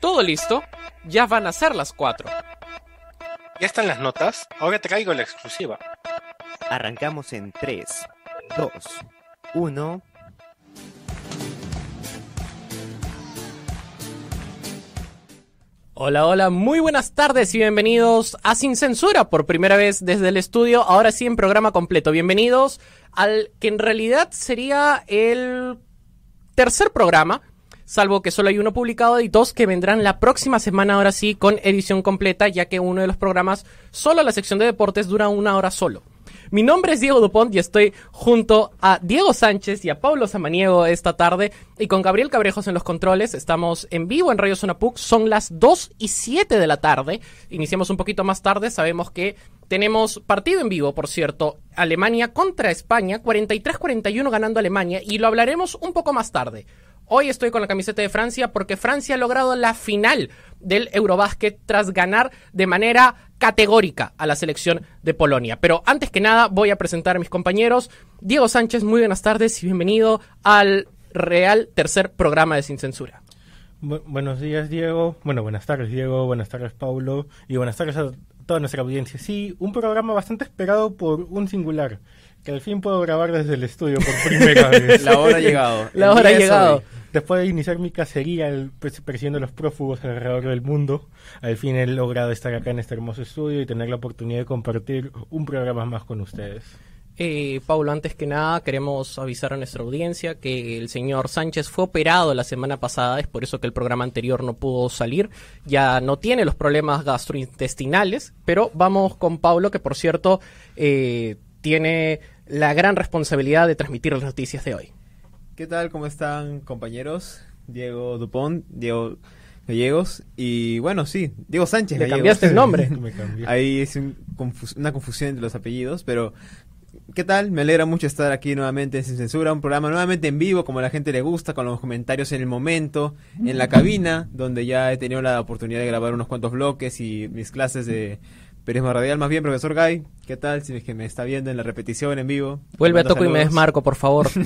Todo listo, ya van a ser las 4. ¿Ya están las notas? Ahora traigo la exclusiva. Arrancamos en 3, 2, 1. Hola, hola, muy buenas tardes y bienvenidos a Sin Censura por primera vez desde el estudio, ahora sí en programa completo. Bienvenidos al que en realidad sería el tercer programa, salvo que solo hay uno publicado y dos que vendrán la próxima semana ahora sí con edición completa, ya que uno de los programas, solo la sección de deportes, dura una hora solo. Mi nombre es Diego Dupont y estoy junto a Diego Sánchez y a Pablo Samaniego esta tarde y con Gabriel Cabrejos en los controles. Estamos en vivo en Radio Zona PUC. Son las 2 y 7 de la tarde. Iniciamos un poquito más tarde. Sabemos que tenemos partido en vivo, por cierto. Alemania contra España. 43-41 ganando Alemania y lo hablaremos un poco más tarde. Hoy estoy con la camiseta de Francia porque Francia ha logrado la final del Eurobásquet tras ganar de manera categórica a la selección de Polonia. Pero antes que nada voy a presentar a mis compañeros. Diego Sánchez, muy buenas tardes y bienvenido al Real Tercer Programa de Sin Censura. Bu buenos días, Diego. Bueno, buenas tardes, Diego. Buenas tardes, Paulo. Y buenas tardes a toda nuestra audiencia. Sí, un programa bastante esperado por un singular. Que al fin puedo grabar desde el estudio por primera vez. La hora ha llegado. La hora ha llegado. Después de iniciar mi cacería el, persiguiendo los prófugos alrededor del mundo, al fin he logrado estar acá en este hermoso estudio y tener la oportunidad de compartir un programa más con ustedes. Eh, Paulo, antes que nada queremos avisar a nuestra audiencia que el señor Sánchez fue operado la semana pasada, es por eso que el programa anterior no pudo salir, ya no tiene los problemas gastrointestinales, pero vamos con Paulo, que por cierto eh, tiene la gran responsabilidad de transmitir las noticias de hoy. ¿Qué tal? ¿Cómo están compañeros? Diego Dupont, Diego Gallegos y bueno, sí, Diego Sánchez. Le cambiaste el nombre. Ahí es un confus una confusión entre los apellidos, pero ¿qué tal? Me alegra mucho estar aquí nuevamente en Sin Censura, un programa nuevamente en vivo, como a la gente le gusta, con los comentarios en el momento, en la cabina, donde ya he tenido la oportunidad de grabar unos cuantos bloques y mis clases de periodismo radial. Más bien, profesor Guy, ¿qué tal? Si es que me está viendo en la repetición en vivo. Vuelve a Toco y me desmarco, por favor.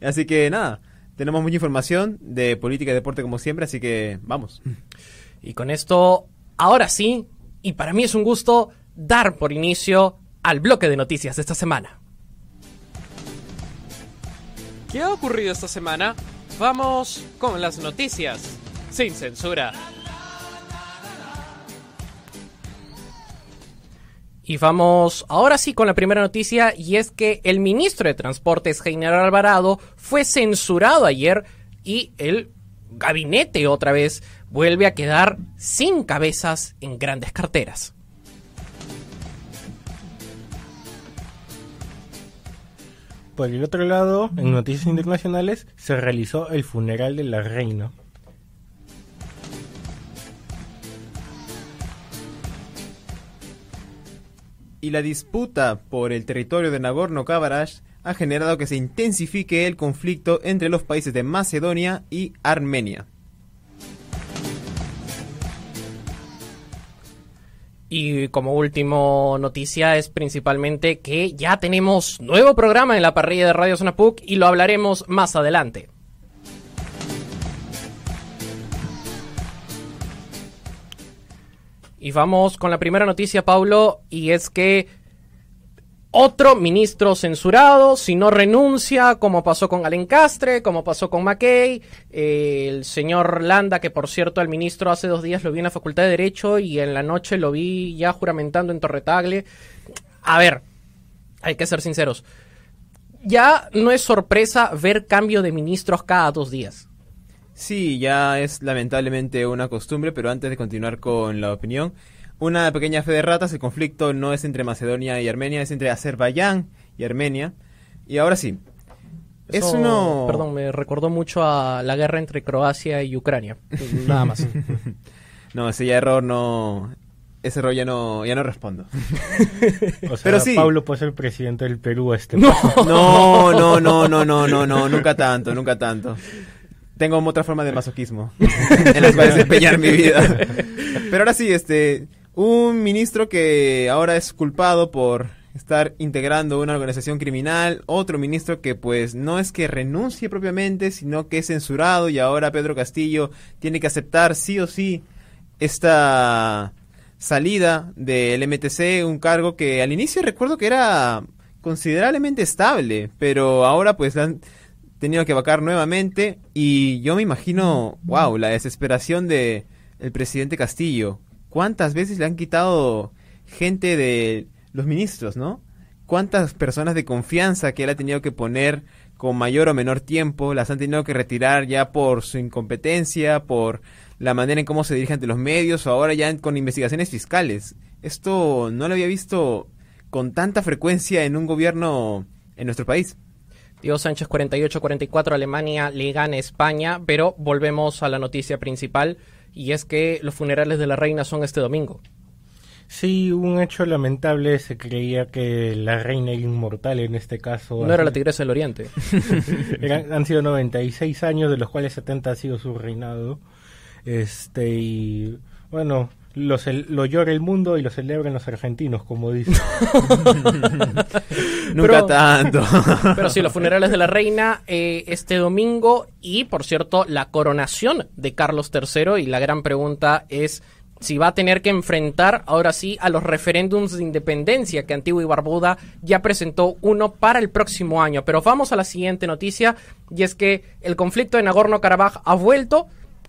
Así que nada, tenemos mucha información de política y deporte como siempre, así que vamos. Y con esto, ahora sí, y para mí es un gusto dar por inicio al bloque de noticias de esta semana. ¿Qué ha ocurrido esta semana? Vamos con las noticias, sin censura. Y vamos ahora sí con la primera noticia y es que el ministro de Transportes, Heiner Alvarado, fue censurado ayer y el gabinete otra vez vuelve a quedar sin cabezas en grandes carteras. Por el otro lado, en noticias internacionales, se realizó el funeral de la reina. Y la disputa por el territorio de Nagorno-Karabaj ha generado que se intensifique el conflicto entre los países de Macedonia y Armenia. Y como último noticia es principalmente que ya tenemos nuevo programa en la parrilla de Radio Zona PUC y lo hablaremos más adelante. Y vamos con la primera noticia, Paulo, y es que otro ministro censurado, si no renuncia, como pasó con Alencastre, como pasó con McKay, eh, el señor Landa, que por cierto el ministro hace dos días lo vi en la Facultad de Derecho y en la noche lo vi ya juramentando en Torretagle. A ver, hay que ser sinceros. Ya no es sorpresa ver cambio de ministros cada dos días. Sí, ya es lamentablemente una costumbre, pero antes de continuar con la opinión, una pequeña fe de ratas, el conflicto no es entre Macedonia y Armenia, es entre Azerbaiyán y Armenia. Y ahora sí. es uno... Perdón, me recordó mucho a la guerra entre Croacia y Ucrania. Nada más. no, ese ya error no... Ese error ya no, ya no respondo. o sea, Pero sí. Pablo puede ser presidente del Perú este no. no, no, no, no, no, no, no, nunca tanto, nunca tanto tengo otra forma de masoquismo en las cuales empeñar mi vida. Pero ahora sí, este, un ministro que ahora es culpado por estar integrando una organización criminal, otro ministro que pues no es que renuncie propiamente, sino que es censurado y ahora Pedro Castillo tiene que aceptar sí o sí esta salida del MTC, un cargo que al inicio recuerdo que era considerablemente estable, pero ahora pues han tenido que vacar nuevamente y yo me imagino, wow, la desesperación de el presidente Castillo. ¿Cuántas veces le han quitado gente de los ministros, no? ¿Cuántas personas de confianza que él ha tenido que poner con mayor o menor tiempo las han tenido que retirar ya por su incompetencia, por la manera en cómo se dirige ante los medios o ahora ya con investigaciones fiscales? Esto no lo había visto con tanta frecuencia en un gobierno en nuestro país. Diego Sánchez 48-44, Alemania le gana a España, pero volvemos a la noticia principal y es que los funerales de la reina son este domingo. Sí, un hecho lamentable, se creía que la reina era inmortal en este caso. No era la tigresa del oriente. Eran- han sido 96 años, de los cuales 70 ha sido su reinado. Este, y bueno, lo, lo llora el mundo y lo celebran los argentinos, como dicen. Nunca Pero- tanto. Pero sí, los funerales de la reina eh, este domingo y, por cierto, la coronación de Carlos III. Y la gran pregunta es si va a tener que enfrentar ahora sí a los referéndums de independencia que Antigua y Barbuda ya presentó uno para el próximo año. Pero vamos a la siguiente noticia y es que el conflicto de Nagorno-Karabaj ha vuelto.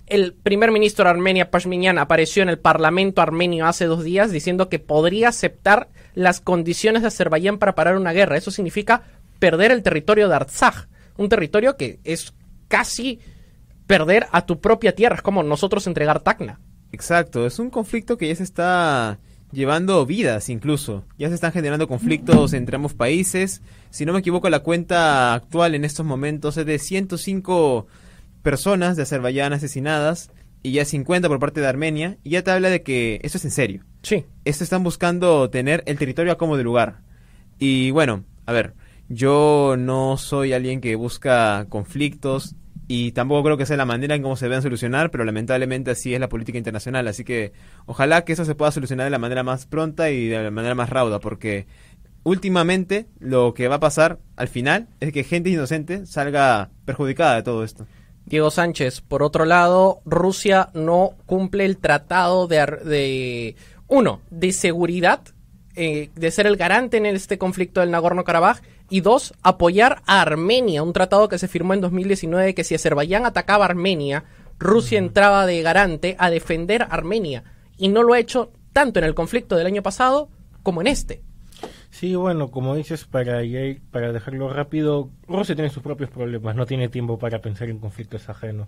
El primer ministro de Armenia, Pashminyan, apareció en el parlamento armenio hace dos días diciendo que podría aceptar las condiciones de Azerbaiyán para parar una guerra. Eso significa perder el territorio de Artsaj, un territorio que es casi perder a tu propia tierra. Es como nosotros entregar Tacna. Exacto, es un conflicto que ya se está llevando vidas incluso. Ya se están generando conflictos entre ambos países. Si no me equivoco, la cuenta actual en estos momentos es de 105 personas de Azerbaiyán asesinadas y ya 50 por parte de Armenia. Y ya te habla de que eso es en serio. Sí. Esto están buscando tener el territorio a como de lugar. Y bueno, a ver, yo no soy alguien que busca conflictos y tampoco creo que sea la manera en cómo se deben solucionar, pero lamentablemente así es la política internacional. Así que ojalá que eso se pueda solucionar de la manera más pronta y de la manera más rauda, porque últimamente lo que va a pasar al final es que gente inocente salga perjudicada de todo esto. Diego Sánchez, por otro lado, Rusia no cumple el tratado de, de uno, de seguridad, eh, de ser el garante en este conflicto del Nagorno-Karabaj, y dos, apoyar a Armenia, un tratado que se firmó en 2019 que si Azerbaiyán atacaba a Armenia, Rusia entraba de garante a defender a Armenia, y no lo ha hecho tanto en el conflicto del año pasado como en este. Sí, bueno, como dices, para, para dejarlo rápido, Rusia tiene sus propios problemas, no tiene tiempo para pensar en conflictos ajenos.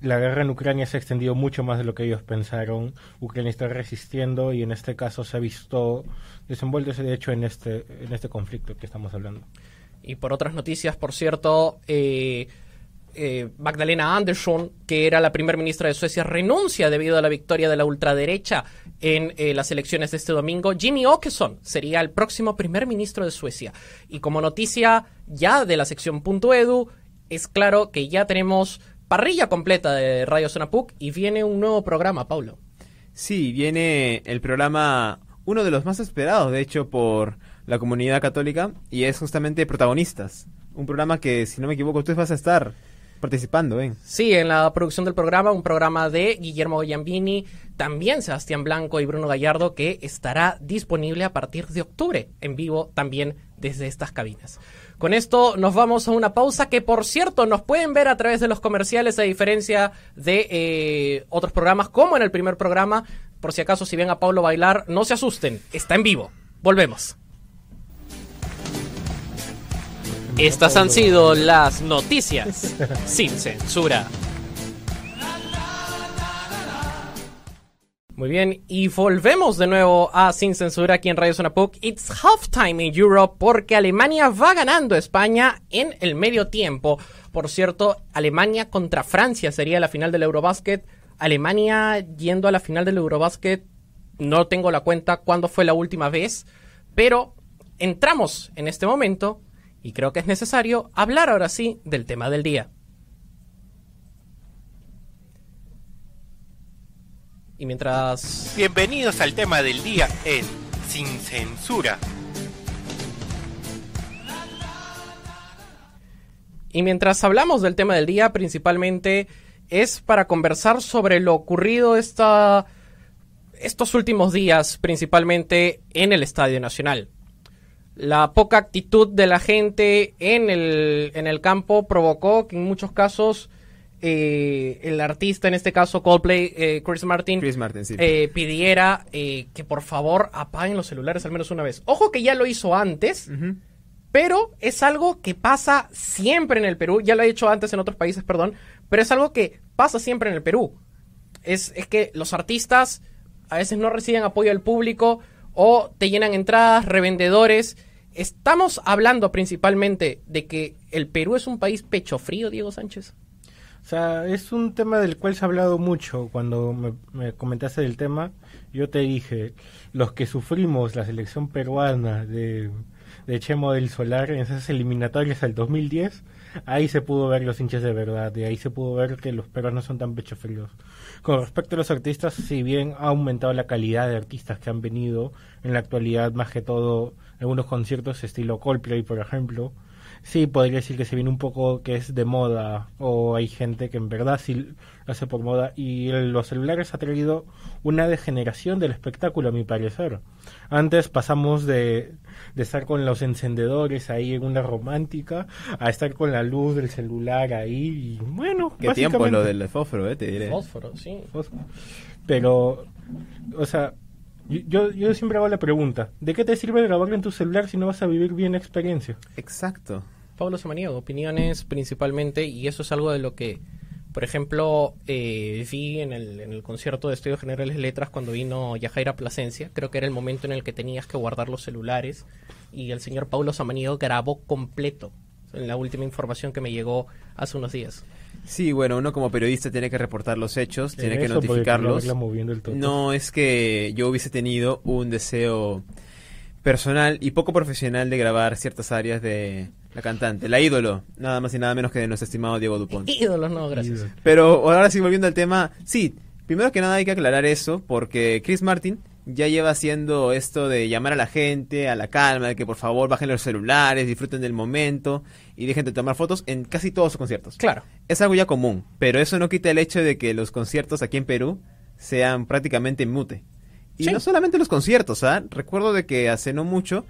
La guerra en Ucrania se ha extendido mucho más de lo que ellos pensaron. Ucrania está resistiendo y en este caso se ha visto desenvuélvese de hecho en este, en este conflicto que estamos hablando. Y por otras noticias, por cierto, eh, eh, Magdalena Andersson, que era la primer ministra de Suecia, renuncia debido a la victoria de la ultraderecha en eh, las elecciones de este domingo. Jimmy Åkesson sería el próximo primer ministro de Suecia. Y como noticia ya de la sección Edu, es claro que ya tenemos parrilla completa de Radio Zona PUC y viene un nuevo programa, Paulo. Sí, viene el programa, uno de los más esperados, de hecho, por la comunidad católica, y es justamente Protagonistas. Un programa que, si no me equivoco, tú vas a estar participando, ¿eh? Sí, en la producción del programa, un programa de Guillermo Giambini, también Sebastián Blanco y Bruno Gallardo, que estará disponible a partir de octubre, en vivo también desde estas cabinas. Con esto nos vamos a una pausa que, por cierto, nos pueden ver a través de los comerciales, a diferencia de eh, otros programas, como en el primer programa. Por si acaso, si ven a Pablo bailar, no se asusten, está en vivo. Volvemos. Estas han sido las noticias sin censura. Muy bien, y volvemos de nuevo a Sin Censura aquí en Radio Zona PUC. It's halftime in Europe porque Alemania va ganando a España en el medio tiempo. Por cierto, Alemania contra Francia sería la final del Eurobasket. Alemania yendo a la final del Eurobasket, no tengo la cuenta cuándo fue la última vez, pero entramos en este momento y creo que es necesario hablar ahora sí del tema del día. Y mientras... Bienvenidos al tema del día en Sin Censura. Y mientras hablamos del tema del día, principalmente es para conversar sobre lo ocurrido esta, estos últimos días, principalmente en el Estadio Nacional. La poca actitud de la gente en el, en el campo provocó que en muchos casos eh, el artista, en este caso Coldplay, eh, Chris Martin, Chris Martin, sí. eh, pidiera eh, que por favor apaguen los celulares al menos una vez. Ojo que ya lo hizo antes, pero es algo que pasa siempre en el Perú. Ya lo he hecho antes en otros países, perdón, pero es algo que pasa siempre en el Perú. Es, es que los artistas a veces no reciben apoyo del público o te llenan entradas, revendedores. Estamos hablando principalmente de que el Perú es un país pecho frío, Diego Sánchez. O sea, es un tema del cual se ha hablado mucho. Cuando me, me comentaste del tema, yo te dije, los que sufrimos la selección peruana de, de Chemo del Solar en esas eliminatorias del 2010, ahí se pudo ver los hinchas de verdad, y ahí se pudo ver que los peruanos son tan pecho fríos. Con respecto a los artistas, si bien ha aumentado la calidad de artistas que han venido, en la actualidad más que todo algunos conciertos estilo Coldplay, por ejemplo, sí podría decir que se viene un poco que es de moda o hay gente que en verdad sí lo hace por moda y el- los celulares ha traído una degeneración del espectáculo a mi parecer. Antes pasamos de, de estar con los encendedores ahí en una romántica a estar con la luz del celular ahí y bueno, Qué tiempo es lo del fósforo, eh, te diré. Fósforo, sí. pero, o sea, yo, yo siempre hago la pregunta, ¿de qué te sirve grabarlo en tu celular si no vas a vivir bien la experiencia? Exacto. Pablo Samaniego, opiniones principalmente, y eso es algo de lo que, por ejemplo, eh, vi en el, en el concierto de Estudios Generales Letras cuando vino Yajaira Plasencia. Creo que era el momento en el que tenías que guardar los celulares y el señor Pablo Samaniego grabó completo, en la última información que me llegó hace unos días. Sí, bueno, uno como periodista tiene que reportar los hechos, tiene que notificarlos. No es que yo hubiese tenido un deseo personal y poco profesional de grabar ciertas áreas de la cantante, la ídolo, nada más y nada menos que de nuestro estimado Diego Dupont. Ídolos, no, gracias. Pero ahora sí, volviendo al tema, sí, primero que nada hay que aclarar eso, porque Chris Martin ya lleva haciendo esto de llamar a la gente a la calma, de que por favor bajen los celulares, disfruten del momento y dejen de tomar fotos en casi todos sus conciertos. Claro. Es algo ya común, pero eso no quita el hecho de que los conciertos aquí en Perú sean prácticamente mute. Y Sí. no solamente los conciertos, ¿ah? Recuerdo de que hace no mucho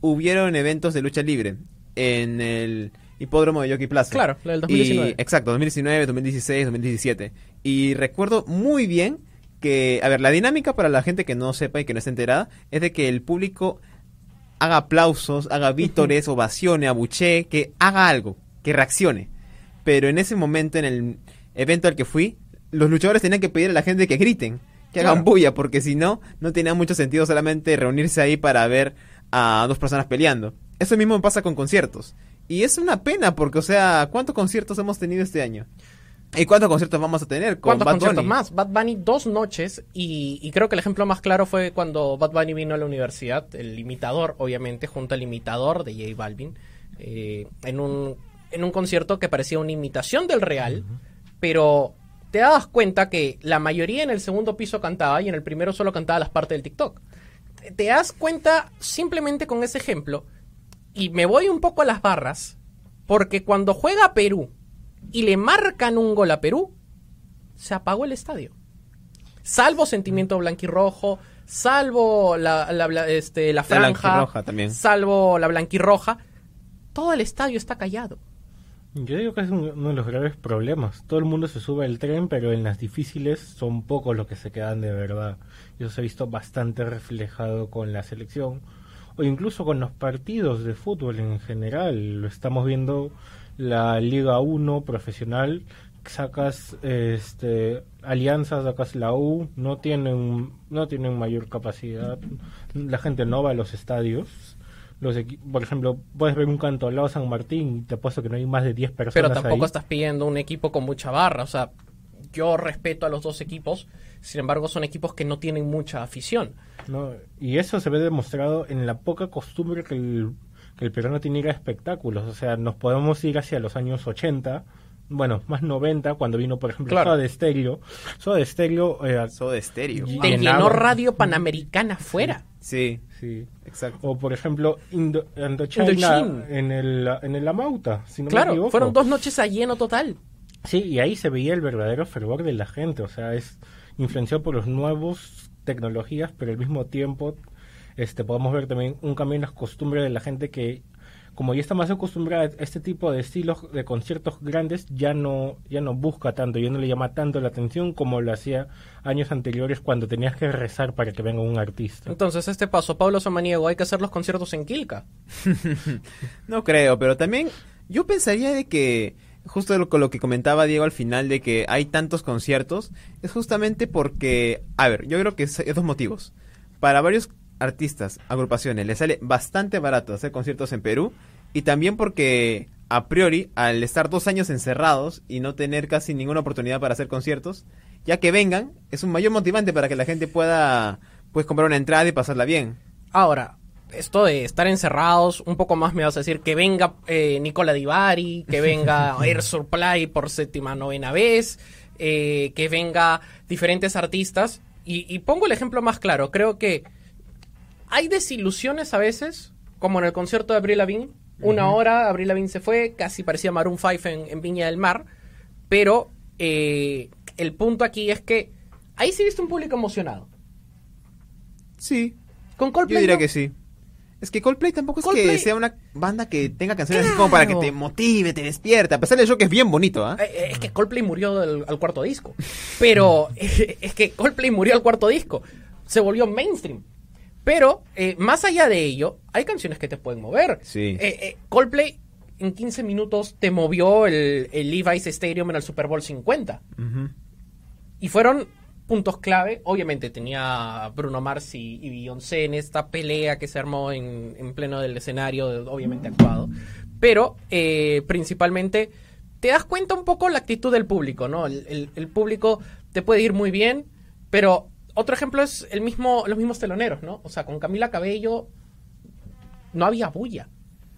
hubieron eventos de lucha libre en el hipódromo de Yoki Plaza. Claro, la del 2019. Y- exacto, 2019, 2016, 2017. Y recuerdo muy bien que, a ver, la dinámica para la gente que no sepa y que no esté enterada es de que el público haga aplausos, haga vítores, ovacione, abuchee, que haga algo, que reaccione. Pero en ese momento, en el evento al que fui, los luchadores tenían que pedir a la gente que griten, que hagan bulla, porque si no, no tenía mucho sentido solamente reunirse ahí para ver a dos personas peleando. Eso mismo pasa con conciertos. Y es una pena, porque, o sea, ¿cuántos conciertos hemos tenido este año? ¿Y cuántos conciertos vamos a tener con ¿Cuántos Bad conciertos Bunny? más? Bad Bunny dos noches y, y creo que el ejemplo más claro fue cuando Bad Bunny vino a la universidad, el imitador, obviamente, junto al imitador de J Balvin, eh, en, un, en un concierto que parecía una imitación del real, pero te dabas cuenta que la mayoría en el segundo piso cantaba y en el primero solo cantaba las partes del TikTok. Te das cuenta simplemente con ese ejemplo y me voy un poco a las barras porque cuando juega Perú y le marcan un gol a Perú, se apagó el estadio. Salvo sentimiento blanquirrojo, salvo la, la, la- este, la franja, también. salvo la blanquirroja, todo el estadio está callado. Yo digo que es un- uno de los graves problemas. Todo el mundo se sube al tren, pero en las difíciles son pocos los que se quedan de verdad. Y eso se ha visto bastante reflejado con la selección o incluso con los partidos de fútbol en general. Lo estamos viendo la Liga 1 profesional. Sacas este, alianzas, sacas la U, no tienen, no tienen mayor capacidad. La gente no va a los estadios. Los por ejemplo, puedes ver un cantolao San Martín y te apuesto que no hay más de 10 personas Pero tampoco ahí. estás pidiendo un equipo con mucha barra. O sea, yo respeto a los dos equipos, sin embargo son equipos que no tienen mucha afición. ¿no? Y eso se ve demostrado en la poca costumbre que el, que el peruano tiene ir a espectáculos. O sea, nos podemos ir hacia los años 80, bueno, más 90, cuando vino, por ejemplo, Claro. Soda Stereo. Soda Stereo, eh, Soda Stereo. Y- Te Llenaba. llenó Radio Panamericana fuera. Sí, Sí. exacto. O por ejemplo, Indo, Indochina Indochine. en el, en el Amauta, si no me Claro, equivoco. fueron dos noches a lleno total. Sí, y ahí se veía el verdadero fervor de la gente, o sea, es influenciado por los nuevos tecnologías, pero al mismo tiempo este podemos ver también un cambio en las costumbres de la gente que como ya está más acostumbrada a este tipo de estilos de conciertos grandes, ya no ya no busca tanto, ya no le llama tanto la atención como lo hacía años anteriores cuando tenías que rezar para que venga un artista. Entonces, este paso, Pablo Samaniego, hay que hacer los conciertos en Quilca. No creo, pero también yo pensaría de que justo lo- con lo que comentaba Diego al final de que hay tantos conciertos es justamente porque, a ver, yo creo que es, es dos motivos. Para varios artistas, agrupaciones, les sale bastante barato hacer conciertos en Perú y también porque a priori al estar dos años encerrados y no tener casi ninguna oportunidad para hacer conciertos, ya que vengan es un mayor motivante para que la gente pueda pues comprar una entrada y pasarla bien. Ahora, esto de estar encerrados, un poco más me vas a decir que venga eh, Nicola Divari, que venga Air Supply por séptima novena vez, eh, que venga diferentes artistas. Y, y pongo el ejemplo más claro, creo que hay desilusiones a veces, como en el concierto de Avril Lavigne. Una hora, Avril Lavigne se fue, casi parecía Maroon 5 en, en Viña del Mar. Pero eh, el punto aquí es que ahí sí viste un público emocionado. Sí, Con Coldplay Yo diría no. que sí. Es que Coldplay tampoco es que sea una banda que tenga canciones así como para que te motive, te despierte. A pesar de eso que es bien bonito, ¿ah? Eh, eh, Es que Coldplay murió del- al cuarto disco. Pero es que Coldplay murió al cuarto disco. Se volvió mainstream. Pero eh, más allá de ello, hay canciones que te pueden mover. Sí. Eh, eh, Coldplay en 15 minutos te movió el, el Levi's Stadium en el Super Bowl 50. Ujú. Y fueron puntos clave. Obviamente tenía Bruno Mars y, y Beyoncé en esta pelea que se armó en, en pleno del escenario, obviamente actuado. Pero eh, principalmente te das cuenta un poco la actitud del público, ¿no? El, el- el público te puede ir muy bien, pero otro ejemplo es el mismo, los mismos teloneros, ¿no? O sea, con Camila Cabello no había bulla,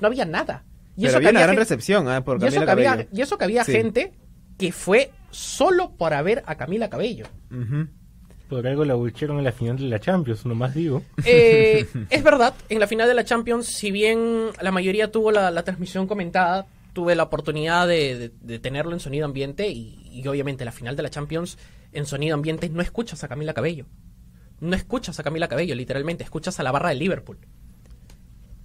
no había nada. Y Pero que había una gran recepción, ¿ah? Por y eso, Camila que había, Cabello. y eso que había Sí. gente que fue solo para ver a Camila Cabello. Por algo la bucheron en la final de la Champions, nomás digo. Eh, es verdad, en la final de la Champions, si bien la mayoría tuvo la, la transmisión comentada, tuve la oportunidad de, de- de tenerlo en sonido ambiente y, y obviamente la final de la Champions en sonido ambiente no escuchas a Camila Cabello. No escuchas a Camila Cabello, literalmente, escuchas a la barra de Liverpool.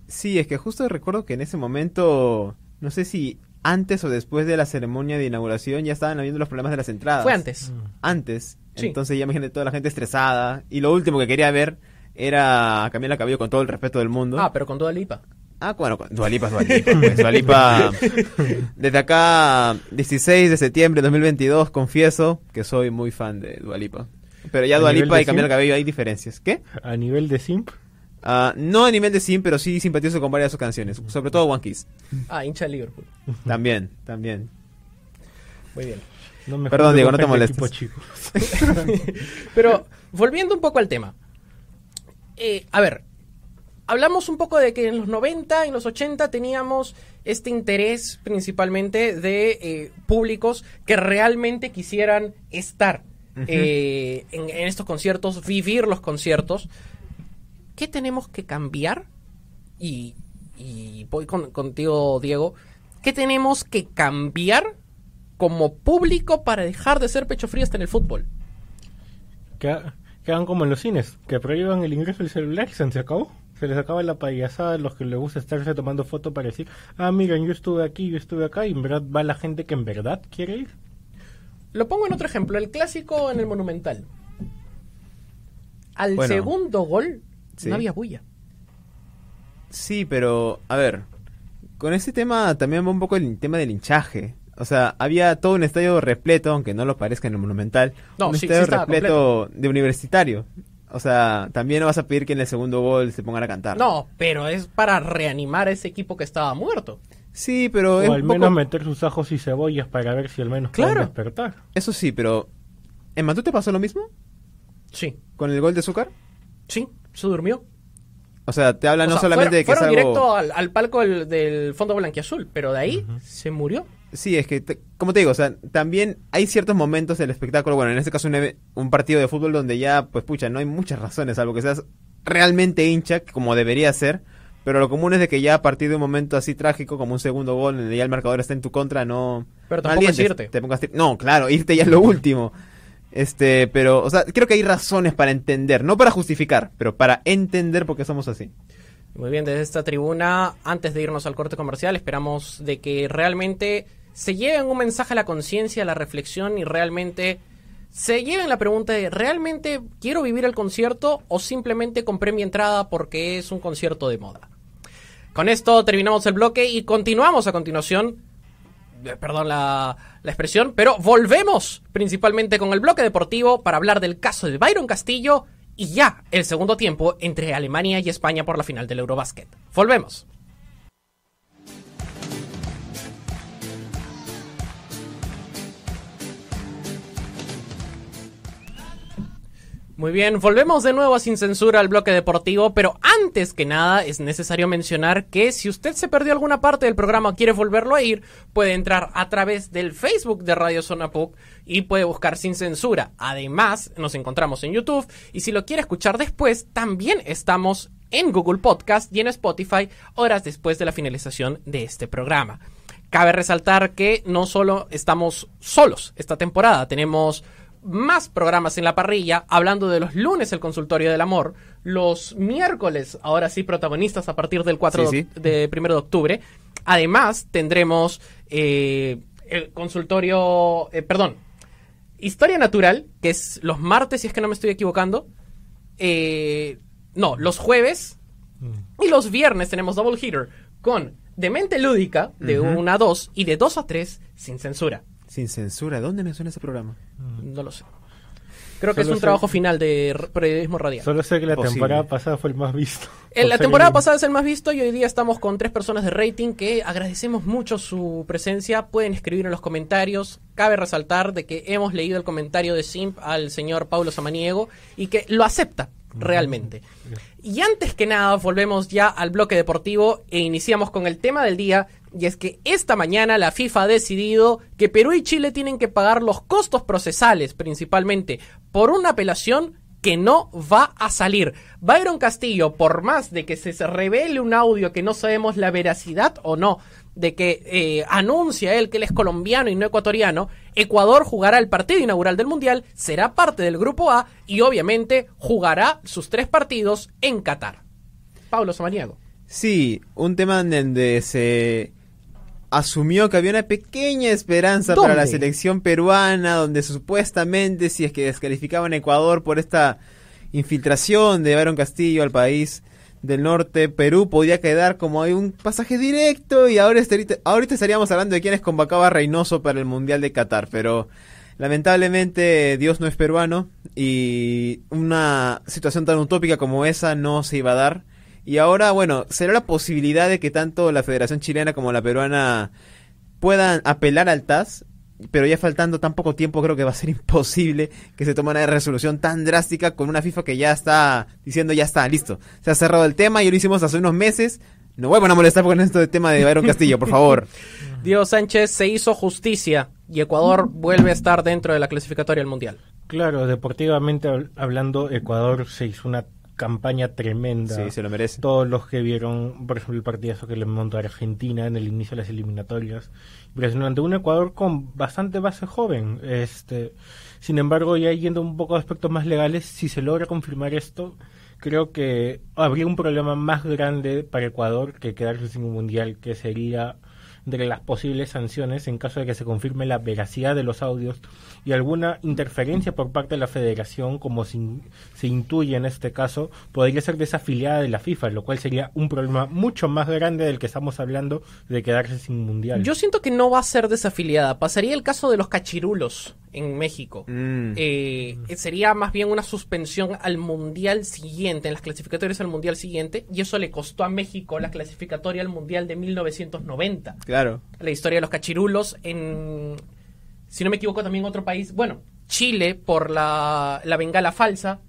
Sí, es que justo recuerdo que en ese momento, no sé si antes o después de la ceremonia de inauguración ya estaban habiendo los problemas de las entradas. Fue antes. Antes. Sí. Entonces ya imagínate toda la gente estresada. Y lo último que quería ver era a Camila Cabello con todo el respeto del mundo. Ah, pero con toda lipa. Ah, bueno, Dualipa es Dualipa. pues, Dualipa. Desde acá, 16 de septiembre de 2022, confieso que soy muy fan de Dualipa. Pero ya ¿A nivel Dualipa y Camila simp? Cabello hay diferencias. ¿Qué? A nivel de simp, Ah, no a nivel de sim, pero sí simpatizo con varias de sus canciones. Sobre todo One Kiss. Ah, hincha de Liverpool. También, también. Muy bien. no me Perdón, Diego, no te molestes. chico. Pero volviendo un poco al tema. Eh, a ver, hablamos un poco de que en los 90, en los 80 teníamos este interés principalmente de eh, públicos que realmente quisieran estar eh, en, en estos conciertos, vivir los conciertos. ¿Qué tenemos que cambiar? Y, y voy con- contigo, Diego. ¿Qué tenemos que cambiar como público para dejar de ser pecho frío hasta en el fútbol? que, que hagan como en los cines, que prohíban el ingreso del celular y se se acabó. Se les acaba la payasada a los que les gusta estarse tomando foto para decir, ah, miren, yo estuve aquí, yo estuve acá, y en verdad va la gente que en verdad quiere ir. Lo pongo en otro ejemplo, el clásico en el Monumental. Al Bueno, segundo gol sí. no había bulla. Sí, pero, a ver, con ese tema también va un poco el tema del hinchaje. O sea, había todo un estadio repleto, aunque no lo parezca en el Monumental. No, un sí, estadio sí repleto de universitario. O sea, también no vas a pedir que en el segundo gol se pongan a cantar. No, pero es para reanimar a ese equipo que estaba muerto. Sí, pero es O al menos poco- meter sus ajos y cebollas para ver si al menos Claro. pueden despertar. Eso sí, pero... ¿En Matú te pasó lo mismo? Sí, ¿Con el gol de azúcar? sí, se durmió. O sea, te habla O no sea, solamente fueron, de que es fueron algo... directo al, al palco del, del fondo blanquiazul, pero de ahí se murió. Sí, es que, te- como te digo, o sea, también hay ciertos momentos del espectáculo, bueno, en este caso un, partido de fútbol donde ya, pues pucha, no hay muchas razones, salvo que seas realmente hincha, como debería ser. Pero lo común es de que ya a partir de un momento así trágico, como un segundo gol, donde ya el marcador está en tu contra, no... Pero tampoco es irte. te pongas No, claro, irte ya es lo último. Este, pero, o sea, creo que hay razones para entender, no para justificar, pero para entender por qué somos así. Muy bien, desde esta tribuna, antes de irnos al corte comercial, esperamos de que realmente se lleven un mensaje a la conciencia, a la reflexión y realmente se lleven la pregunta de ¿realmente quiero vivir el concierto o simplemente compré mi entrada porque es un concierto de moda? Con esto terminamos el bloque y continuamos a continuación. eh, Perdón la, la expresión, pero volvemos principalmente con el bloque deportivo para hablar del caso de Byron Castillo y ya el segundo tiempo entre Alemania y España por la final del Eurobasket. Volvemos. Muy bien, volvemos de nuevo a Sin Censura al bloque deportivo, pero antes que nada es necesario mencionar que si usted se perdió alguna parte del programa o quiere volverlo a ir, puede entrar a través del Facebook de Radio Zona PUC y puede buscar Sin Censura. Además, nos encontramos en YouTube y si lo quiere escuchar después, también estamos en Google Podcast y en Spotify horas después de la finalización de este programa. Cabe resaltar que no solo estamos solos esta temporada, tenemos más programas en la parrilla, hablando de los lunes el consultorio del amor, los miércoles, ahora sí, protagonistas a partir del 4 Sí, de, de primero de octubre. Además, tendremos eh, el consultorio, eh, perdón, Historia Natural, que es los martes, si es que no me estoy equivocando. Eh, no, los jueves y los viernes tenemos Double Hitter con Demente Lúdica de 1 a 2 y de 2 a 3 sin censura. Sin censura, ¿dónde me suena ese programa? No lo sé. Creo que es un sé- trabajo final de periodismo radial. Solo sé que la Posible. temporada pasada fue el más visto. En la Por ser temporada el- pasada es el más visto y hoy día estamos con tres personas de rating que agradecemos mucho su presencia. Pueden escribir en los comentarios. Cabe resaltar de que hemos leído el comentario de Simp al señor Paulo Samaniego y que lo acepta realmente. Y antes que nada, volvemos ya al bloque deportivo e iniciamos con el tema del día. Y es que esta mañana la FIFA ha decidido que Perú y Chile tienen que pagar los costos procesales, principalmente por una apelación que no va a salir. Byron Castillo, por más de que se se revele un audio que no sabemos la veracidad o no, de que eh, anuncia él que él es colombiano y no ecuatoriano, Ecuador jugará el partido inaugural del Mundial, será parte del Grupo A y obviamente jugará sus tres partidos en Qatar. Pablo Samaniego. Sí, un tema en donde se asumió que había una pequeña esperanza para la selección peruana, donde supuestamente si es que descalificaban a Ecuador por esta infiltración de Byron Castillo al país del norte, Perú podía quedar como hay un pasaje directo y ahora estaría- ahorita estaríamos hablando de quienes convocaba a Reynoso para el Mundial de Qatar, pero lamentablemente Dios no es peruano y una situación tan utópica como esa no se iba a dar. Y ahora, bueno, será la posibilidad de que tanto la Federación Chilena como la peruana puedan apelar al TAS, pero ya faltando tan poco tiempo creo que va a ser imposible que se tome una resolución tan drástica con una FIFA que ya está diciendo ya está, listo. Se ha cerrado el tema y lo hicimos hace unos meses. No vuelvan a molestar con esto del tema de Byron Castillo, por favor. Diego Sánchez se hizo justicia y Ecuador vuelve a estar dentro de la clasificatoria del Mundial. Claro, deportivamente hab- hablando, Ecuador se hizo una campaña tremenda. Sí, se lo merece. Todos los que vieron, por ejemplo, el partidazo que le montó a Argentina en el inicio de las eliminatorias. Impresionante. Un Ecuador con bastante base joven. Este, sin embargo, ya yendo un poco a aspectos más legales, si se logra confirmar esto, creo que habría un problema más grande para Ecuador que quedarse sin un mundial, que sería de las posibles sanciones en caso de que se confirme la veracidad de los audios y alguna interferencia por parte de la federación, como se, in- se intuye en este caso, podría ser desafiliada de la FIFA, lo cual sería un problema mucho más grande del que estamos hablando de quedarse sin mundial. Yo siento que no va a ser desafiliada. Pasaría el caso de los cachirulos en México. Mm. Eh, sería más bien una suspensión al mundial siguiente, en las clasificatorias al mundial siguiente, y eso le costó a México la clasificatoria al mundial de 1990. Claro. La historia de los cachirulos en, si no me equivoco, también otro país, bueno, Chile por la, la bengala falsa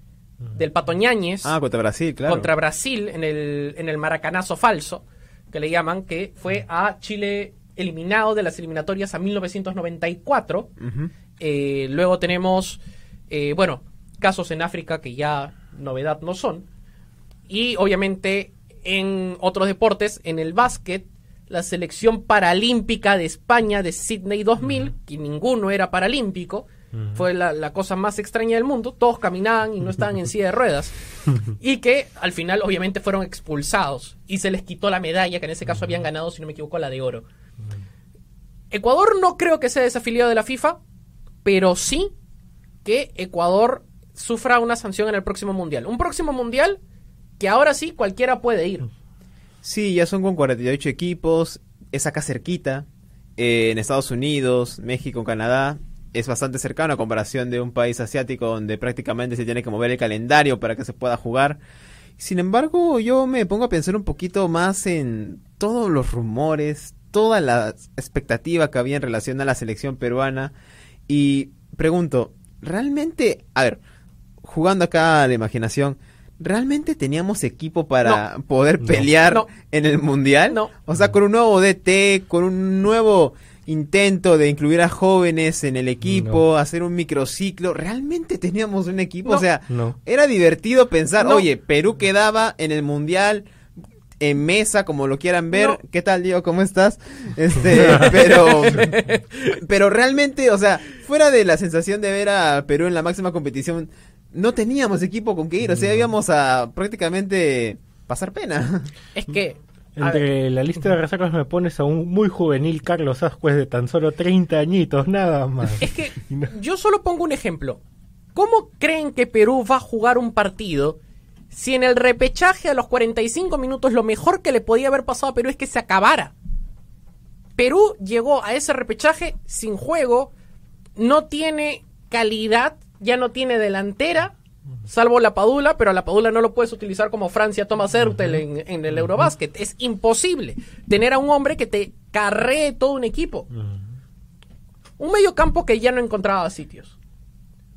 del Pato Ñáñez Ah, contra Brasil, claro. contra Brasil en el, en el maracanazo falso, que le llaman, que fue a Chile eliminado de las eliminatorias a 1994. Ujú. Eh, luego tenemos, eh, bueno, casos en África que ya novedad no son. Y obviamente en otros deportes, en el básquet, la selección paralímpica de España de Sydney 2000, que ninguno era paralímpico, fue la, la cosa más extraña del mundo, todos caminaban y no estaban en silla de ruedas, y que al final obviamente fueron expulsados y se les quitó la medalla, que en ese caso habían ganado, si no me equivoco, la de oro. Ecuador no creo que sea desafiliado de la FIFA, pero sí que Ecuador sufra una sanción en el próximo mundial. Un próximo mundial que ahora sí cualquiera puede ir. Sí, ya son con 48 equipos, es acá cerquita, eh, en Estados Unidos, México, Canadá, es bastante cercano a comparación de un país asiático donde prácticamente se tiene que mover el calendario para que se pueda jugar. Sin embargo, yo me pongo a pensar un poquito más en todos los rumores, toda la expectativa que había en relación a la selección peruana y pregunto, ¿realmente, a ver, jugando acá a la imaginación, ¿realmente teníamos equipo para poder pelear No. en el mundial? No. O sea, con un nuevo DT, con un nuevo intento de incluir a jóvenes en el equipo, hacer un microciclo, ¿realmente teníamos un equipo? No. O sea, No. era divertido pensar, No. oye, Perú quedaba en el mundial en mesa, como lo quieran ver. No. ¿Qué tal, Diego? ¿Cómo estás? Este, pero, pero realmente, o sea, fuera de la sensación de ver a Perú en la máxima competición, no teníamos equipo con que ir. O sea, íbamos a prácticamente pasar pena. Es que Entre la lista de reservas me pones a un muy juvenil Carlos Ascuez de tan solo 30 añitos, nada más. es que yo solo pongo un ejemplo. ¿Cómo creen que Perú va a jugar un partido si en el repechaje a los 45 minutos lo mejor que le podía haber pasado a Perú es que se acabara? Perú llegó a ese repechaje sin juego, no tiene calidad, ya no tiene delantera, salvo la Padula, pero a la Padula no lo puedes utilizar como Francia toma Ertel en, en el Eurobasket. Es imposible tener a un hombre que te carree todo un equipo. Un medio campo que ya no encontraba sitios.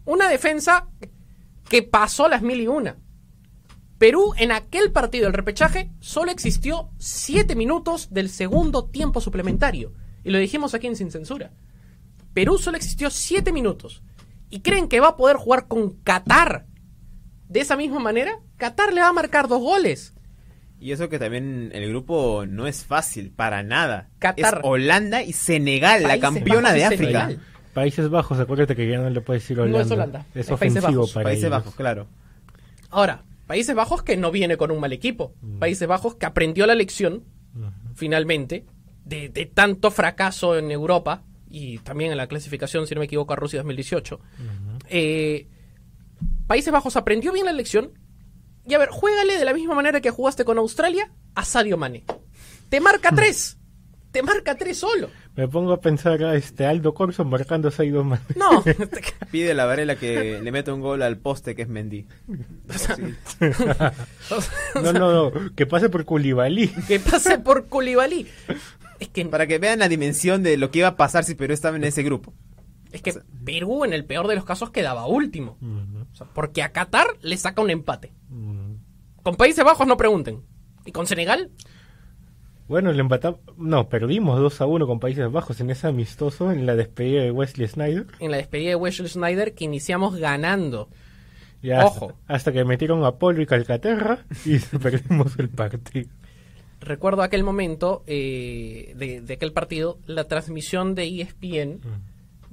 Una defensa que pasó las mil y una. Perú en aquel partido del repechaje solo existió 7 minutos del segundo tiempo suplementario. Y lo dijimos aquí en Sin Censura. Perú solo existió 7 minutos. ¿Y creen que va a poder jugar con Qatar de esa misma manera? Qatar le va a marcar dos goles. Y eso que también el grupo no es fácil, para nada. Qatar. Es Holanda y Senegal, la campeona Bajos de África. Senegal. Países Bajos, acuérdate que ya no le puedes decir No es Holanda. Holanda, Es es Países Bajos. para Países ellos. Bajos, claro. Ahora, Países Bajos que no viene con un mal equipo. Países Bajos que aprendió la lección, finalmente, de, de tanto fracaso en Europa y también en la clasificación, si no me equivoco, a Rusia 2018. Eh, Países Bajos aprendió bien la lección. Y a ver, juégale de la misma manera que jugaste con Australia a Sadio Mane. Te marca tres. Te marca tres solo. Me pongo a pensar a este Aldo Corso marcando a Saido Man. No. Pide la Varela que le meta un gol al poste que es Mendy. No, no, no, que pase por Culibalí. que pase por Koulibaly. Es que Para que vean la dimensión de lo que iba a pasar si Perú estaba en ese grupo. Es que Perú, en el peor de los casos, quedaba último. O sea, porque a Qatar le saca un empate. Con Países Bajos no pregunten. ¿Y con Senegal? Bueno, le empatamos. No, perdimos 2 a 1 con Países Bajos en ese amistoso en la despedida de Wesley Snyder. En la despedida de Wesley Snyder, que iniciamos ganando. Y hasta, Ojo. hasta que metieron a Polo y Calcaterra y perdimos el partido. Recuerdo aquel momento eh, de, de aquel partido, la transmisión de ESPN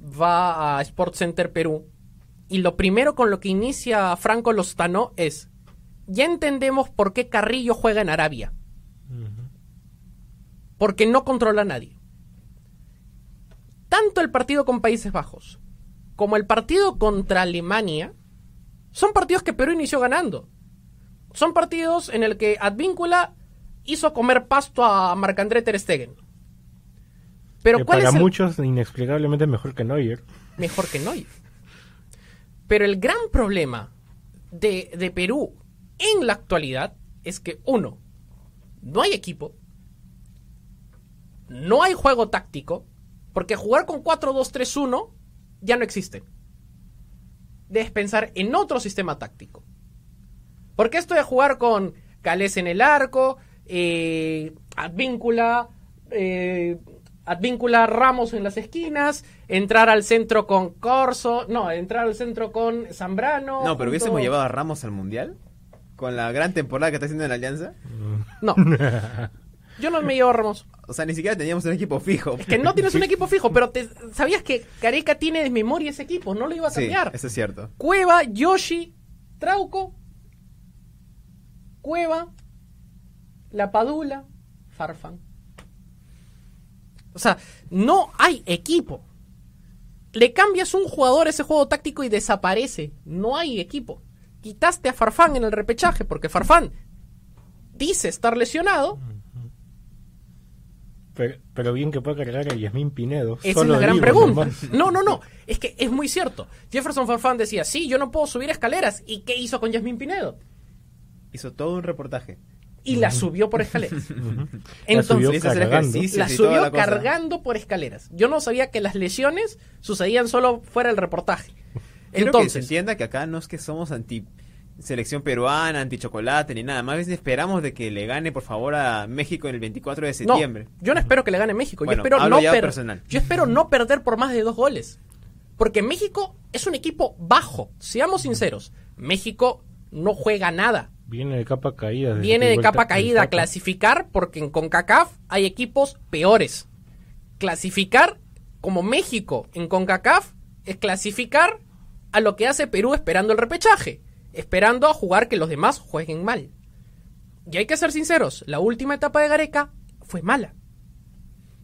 va a Sports Center Perú. Y lo primero con lo que inicia Franco Lozano es: Ya entendemos por qué Carrillo juega en Arabia. Porque no controla a nadie. Tanto el partido con Países Bajos como el partido contra Alemania son partidos que Perú inició ganando. Son partidos en el que Advíncula hizo comer pasto a Marc-André Ter Stegen. Pero que ¿cuál para es el muchos inexplicablemente mejor que Neuer. mejor que Neuer? Pero el gran problema de, de Perú en la actualidad es que uno, no hay equipo, no hay juego táctico, porque jugar con 4-2-3-1 ya no existe. Debes pensar en otro sistema táctico. Porque esto de jugar con Calés en el arco, eh, Advíncula, eh, Advíncula Ramos en las esquinas, entrar al centro con Corso, no, entrar al centro con Zambrano. No, pero junto- hubiésemos llevado a Ramos al mundial. con la gran temporada que está haciendo en la Alianza. No. Yo no me llevo a Ramos. O sea, ni siquiera teníamos un equipo fijo. Es que no tienes un equipo fijo, pero te, sabías que Careca tiene de memoria ese equipo, no lo iba a Sí, cambiar. eso es cierto. Cueva, Yoshi, Trauco, Cueva, La Padula, Farfán. O sea, no hay equipo. Le cambias un jugador a ese juego táctico y desaparece. No hay equipo. Quitaste a Farfán en el repechaje porque Farfán dice estar lesionado. Pero, pero bien que puede cargar a Yasmín Pinedo. Esa es la gran pregunta. nomás. No, no, no. Es que es muy cierto. Jefferson Farfán decía, sí, yo no puedo subir escaleras. ¿Y qué hizo con Yasmín Pinedo? Hizo todo un reportaje. Y la subió por escaleras. La subió Entonces, cargando. la subió la cargando por escaleras. Yo no sabía que las lesiones sucedían solo fuera del reportaje. Quiero que se Entonces, entienda que acá no es que somos anti selección peruana, anti chocolate ni nada. Más bien esperamos de que le gane por favor a México en el 24 de no, septiembre. yo no espero que le gane México. Bueno, yo espero hablo no personal. Yo espero no perder por más de dos goles. Porque México es un equipo bajo. Seamos sinceros. México no juega nada. Viene de capa caída. Viene de capa caída clasificar porque en CONCACAF hay equipos peores. Clasificar como México en CONCACAF es clasificar a lo que hace Perú esperando el repechaje, esperando a jugar que los demás jueguen mal. Y hay que ser sinceros, la última etapa de Gareca fue mala.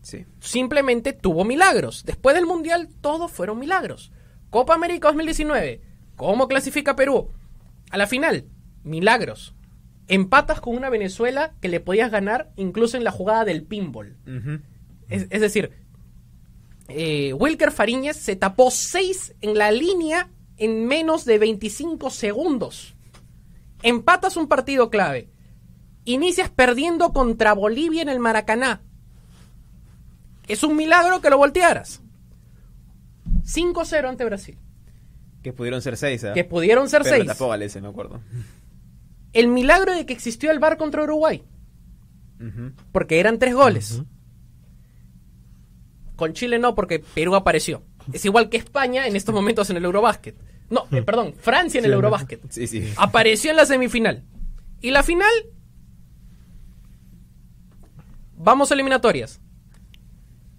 Sí. Simplemente tuvo milagros. Después del Mundial, todos fueron milagros. Copa América 2019. ¿Cómo clasifica Perú? A la final, milagros. Empatas con una Venezuela que le podías ganar incluso en la jugada del pinball. Es, es decir, eh, Wilker Fariñez se tapó 6 en la línea en menos de 25 segundos. Empatas un partido clave. Inicias perdiendo contra Bolivia en el Maracaná. Es un milagro que lo voltearas. 5-0 ante Brasil. Que pudieron ser seis, ¿ah? Que pudieron ser Pero 6. tapó Galese, me acuerdo. El milagro de que existió el VAR contra Uruguay. Porque eran tres goles. Con Chile no, porque Perú apareció. Es igual que España en estos momentos en el Eurobásquet. No, eh, perdón, Francia en el Eurobásquet. Sí, sí. Apareció en la semifinal. Y la final. Vamos a eliminatorias.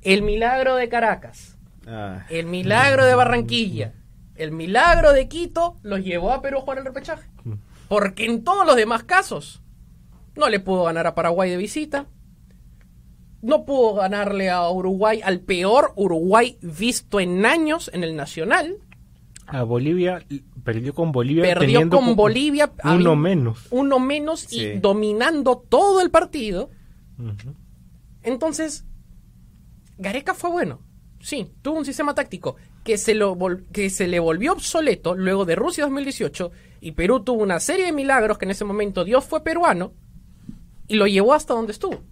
El milagro de Caracas. Ah, El milagro de Barranquilla. El milagro de Quito los llevó a Perú a jugar el repechaje. Porque en todos los demás casos no le pudo ganar a Paraguay de visita. No pudo ganarle a Uruguay, al peor Uruguay visto en años en el Nacional. A Bolivia, perdió con Bolivia. Perdió con Bolivia. Uno menos. Uno menos y dominando todo el partido. Entonces, Gareca fue bueno. Sí, tuvo un sistema táctico que se, lo que se le volvió obsoleto luego de Rusia 2018 y Perú tuvo una serie de milagros que en ese momento Dios fue peruano y lo llevó hasta donde estuvo.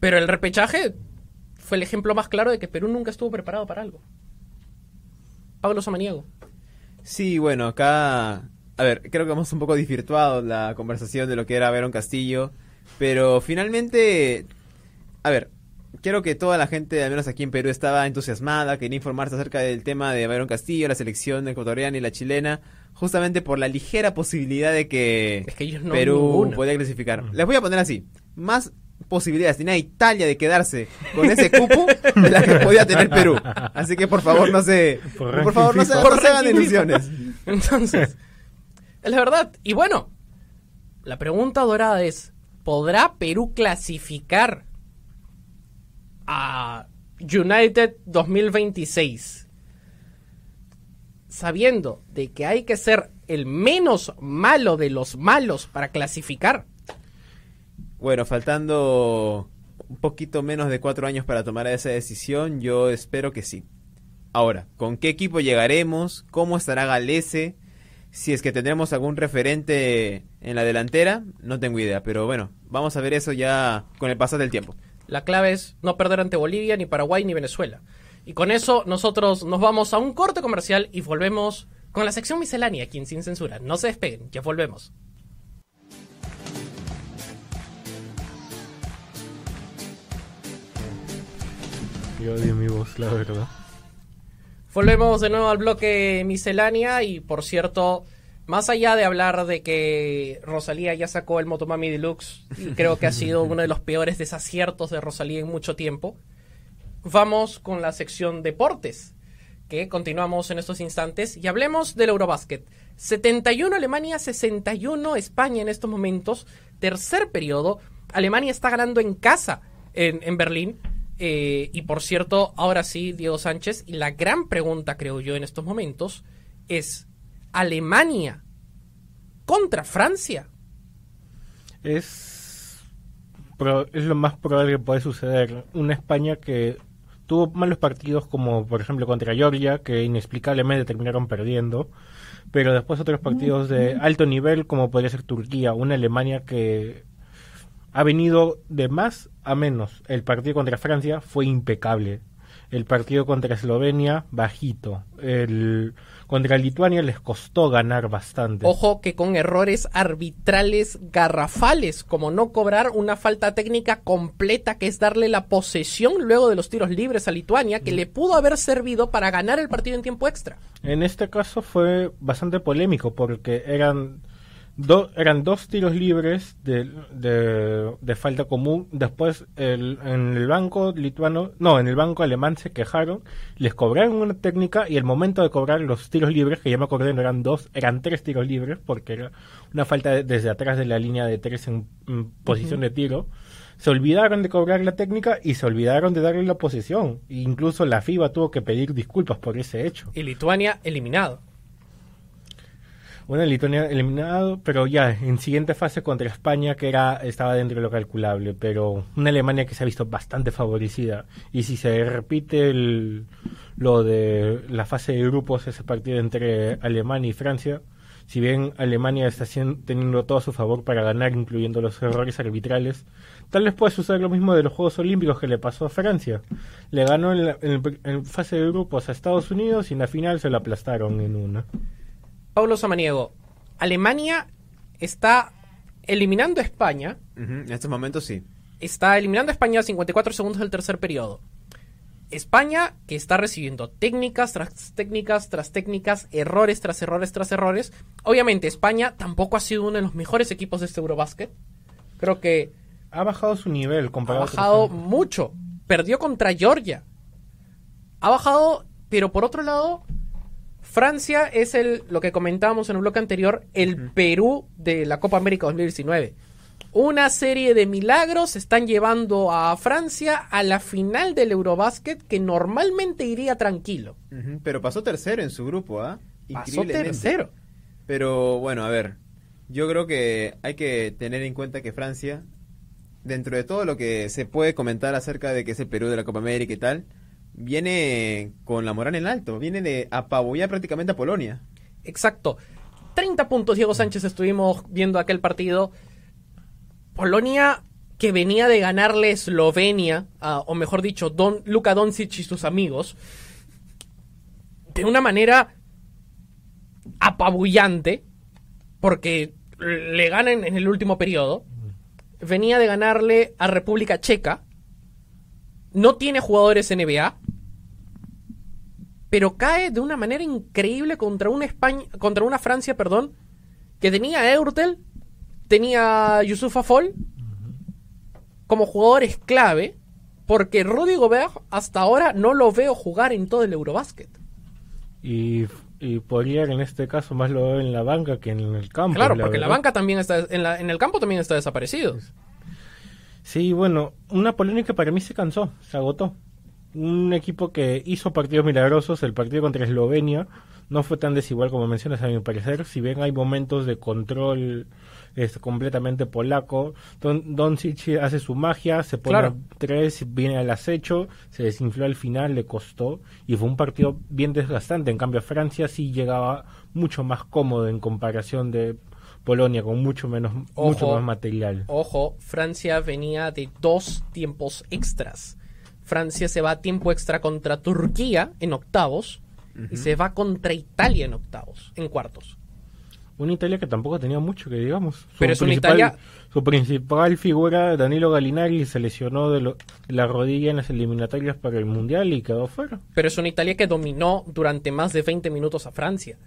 Pero el repechaje fue el ejemplo más claro de que Perú nunca estuvo preparado para algo. Pablo Samaniego. Sí, bueno, acá. A ver, creo que hemos un poco desvirtuado la conversación de lo que era Verón Castillo. Pero finalmente. A ver, quiero que toda la gente, al menos aquí en Perú, estaba entusiasmada, quería informarse acerca del tema de Verón Castillo, la selección ecuatoriana y la chilena, justamente por la ligera posibilidad de que, Es que ellos no Perú podía clasificar. Les voy a poner así: más posibilidades tenía Italia de quedarse con ese cupo de las que podía tener Perú. Así que por favor no se, Por por, favor no se, FIFA. no se hagan ilusiones. Entonces, es la verdad. Y bueno, la pregunta dorada es, ¿podrá Perú clasificar a United 2026? Sabiendo de que hay que ser el menos malo de los malos para clasificar. Bueno, faltando un poquito menos de cuatro años para tomar esa decisión, yo espero que sí. Ahora, ¿con qué equipo llegaremos? ¿Cómo estará Galese? Si es que tendremos algún referente en la delantera, no tengo idea, pero bueno, vamos a ver eso ya con el pasar del tiempo. La clave es no perder ante Bolivia, ni Paraguay, ni Venezuela. Y con eso nosotros nos vamos a un corte comercial y volvemos con la sección miscelánea, aquí en Sin Censura. No se despeguen, ya volvemos. Yo odio mi voz, la verdad. Volvemos de nuevo al bloque miscelánea y por cierto, Más allá de hablar de que Rosalía ya sacó el Motomami Deluxe, y creo que ha sido uno de los peores desaciertos de Rosalía en mucho tiempo, vamos con la sección deportes, que continuamos en estos instantes, y hablemos del Eurobasket. 71 Alemania, 61 España en estos momentos, tercer periodo. Alemania está ganando en casa en, en Berlín. Eh, y por cierto, ahora sí, Diego Sánchez, y la gran pregunta, creo yo, en estos momentos es, ¿Alemania contra Francia? Es, es lo más probable que puede suceder. Una España que tuvo malos partidos como por ejemplo contra Georgia, que inexplicablemente terminaron perdiendo, pero después otros partidos de alto nivel como podría ser Turquía, una Alemania que ha venido de más a menos. El partido contra Francia fue impecable. El partido contra Eslovenia, bajito. El contra Lituania les costó ganar bastante. Ojo que con errores arbitrales garrafales, como no cobrar una falta técnica completa, que es darle la posesión luego de los tiros libres a Lituania, que le pudo haber servido para ganar el partido en tiempo extra. En este caso fue bastante polémico porque eran, do- eran dos tiros libres de, de, de falta común. Después el- en el banco lituano, no, en el banco alemán se quejaron, les cobraron una técnica y el momento de cobrar los tiros libres, que ya me acordé no eran dos, eran tres tiros libres porque era una falta de- desde atrás de la línea de tres en, en posición de tiro. Se olvidaron de cobrar la técnica y se olvidaron de darle la posesión. Incluso la FIBA tuvo que pedir disculpas por ese hecho. Y Lituania eliminado. Una Lituania eliminado, pero ya en siguiente fase contra España, que era estaba dentro de lo calculable, pero una Alemania que se ha visto bastante favorecida. Y si se repite el, lo de la fase de grupos, ese partido entre Alemania y Francia, si bien Alemania está haciendo- teniendo todo a su favor para ganar, incluyendo los errores arbitrales, tal vez pueda suceder lo mismo de los Juegos Olímpicos que le pasó a Francia. Le ganó en, la- en en fase de grupos a Estados Unidos y en la final se lo aplastaron en una. Pablo Samaniego, Alemania está eliminando a España, En estos momentos sí. está eliminando a España a 54 segundos del tercer periodo. España que está recibiendo técnicas tras técnicas tras técnicas, errores tras errores tras errores. Obviamente España tampoco ha sido uno de los mejores equipos de este Eurobasket. Creo que Ha bajado su nivel ha comparado a otros bajado mucho. Perdió contra Georgia. Ha bajado, pero por otro lado, Francia es el, lo que comentábamos en el bloque anterior, el Perú de la Copa América 2019. Una serie de milagros están llevando a Francia a la final del Eurobasket que normalmente iría tranquilo. Pero pasó tercero en su grupo, ¿ah? Pasó tercero. Pero bueno, a ver, yo creo que hay que tener en cuenta que Francia, dentro de todo lo que se puede comentar acerca de que es el Perú de la Copa América y tal, viene con la moral en alto, viene de apabullar prácticamente a Polonia. Exacto. 30 puntos, Diego Sánchez, estuvimos viendo aquel partido. Polonia que venía de ganarle Eslovenia, a- o mejor dicho, Don, Luka Doncic y sus amigos, de una manera apabullante, porque le ganan en el último periodo. Venía de ganarle a República Checa. No tiene jugadores NBA pero cae de una manera increíble contra una España, contra una Francia, perdón, que tenía a Eurtel, tenía a Yusufa Fall como jugadores clave, porque Rudy Gobert hasta ahora no lo veo jugar en todo el Eurobasket. Y, y Poirier en este caso más lo veo en la banca que en el campo. Claro, porque la banca también está, en, la- en el campo también está desaparecido. Sí, bueno, una que para mí se cansó, se agotó. Un equipo que hizo partidos milagrosos, el partido contra Eslovenia no fue tan desigual como mencionas a mi parecer, si bien hay momentos de control este, completamente polaco, Don Doncic hace su magia, se pone Claro. a tres, viene al acecho, se desinfló al final, le costó y fue un partido bien desgastante, en cambio Francia sí llegaba mucho más cómodo en comparación de Polonia con mucho menos Ojo. mucho más material. Ojo, Francia venía de dos tiempos extras. Francia se va a tiempo extra contra Turquía en octavos y se va contra Italia en octavos, en cuartos. Una Italia que tampoco tenía mucho, que digamos. Su Pero es una principal- Italia- Su principal figura, Danilo Gallinari, se lesionó de, lo- de la rodilla en las eliminatorias para el Mundial y quedó fuera. pero es una Italia que dominó durante más de 20 minutos a Francia.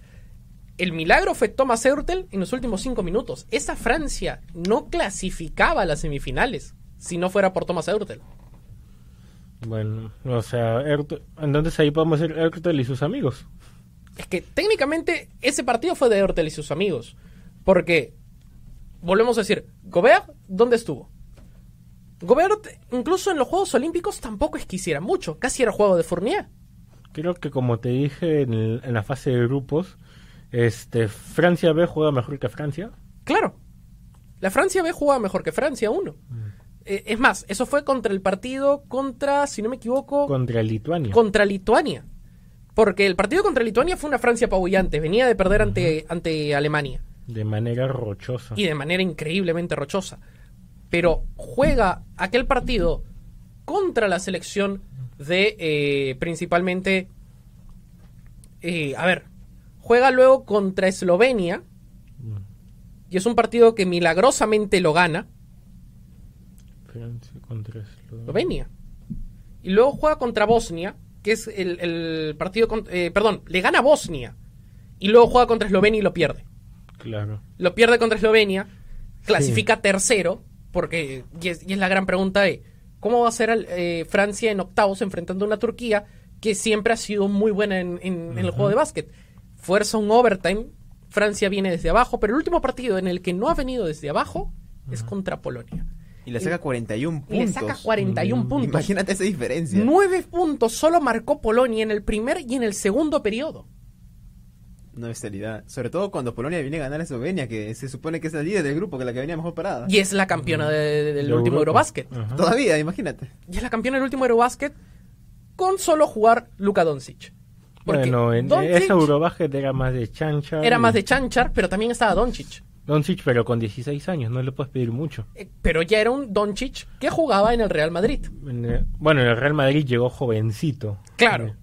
el milagro fue Thomas Hurtel en los últimos cinco minutos. Esa Francia no clasificaba a las semifinales si no fuera por Thomas Hurtel. Bueno, o sea, entonces ahí podemos ser Ertel y sus amigos. Es que técnicamente ese partido fue de Hurtel y sus amigos. Porque, volvemos a decir, Gobert, ¿dónde estuvo? Gobert, incluso en los Juegos Olímpicos, tampoco es que hiciera mucho. Casi era juego de Fournier. Creo que como te dije en, el- en la fase de grupos, este Francia B juega mejor que Francia. Claro. La Francia B jugaba mejor que Francia 1. Es más, eso fue contra el partido contra, si no me equivoco, contra Lituania. contra Lituania. Porque el partido contra Lituania fue una Francia apabullante. Venía de perder ante, ante Alemania. De manera rochosa. Y de manera increíblemente rochosa. Pero juega aquel partido contra la selección de eh, principalmente... eh, a ver, juega luego contra Eslovenia. Y es un partido que milagrosamente lo gana. Francia contra Eslovenia. Y luego juega contra Bosnia, que es el, el partido... con- eh, perdón, le gana Bosnia. Y luego juega contra Eslovenia y lo pierde. Claro. Lo pierde contra Eslovenia, clasifica tercero, porque... Y es, y es la gran pregunta de... ¿Cómo va a ser eh, Francia en octavos enfrentando a una Turquía que siempre ha sido muy buena en, en- en el juego de básquet? Fuerza un overtime, Francia viene desde abajo, pero el último partido en el que no ha venido desde abajo es contra Polonia. Y le saca 41 puntos. Y le saca 41 puntos. Imagínate esa diferencia. Nueve puntos solo marcó Polonia en el primer y en el segundo periodo. No es realidad. Sobre todo cuando Polonia viene a ganar a Eslovenia, que se supone que es la líder del grupo, que es la que venía mejor parada. Y es la campeona de- de- del De último Europa. Eurobasket. Todavía, imagínate. Y es la campeona del último Eurobasket con solo jugar Luka Doncic. Porque Bueno, en Doncic ese Eurobasket era más de chancha. era y- más de Chanchar, pero también estaba Doncic. Doncic, pero con 16 años, no le puedes pedir mucho. Eh, Pero ya era un Doncic que jugaba en el Real Madrid. En el- Bueno, el Real Madrid llegó jovencito. Claro.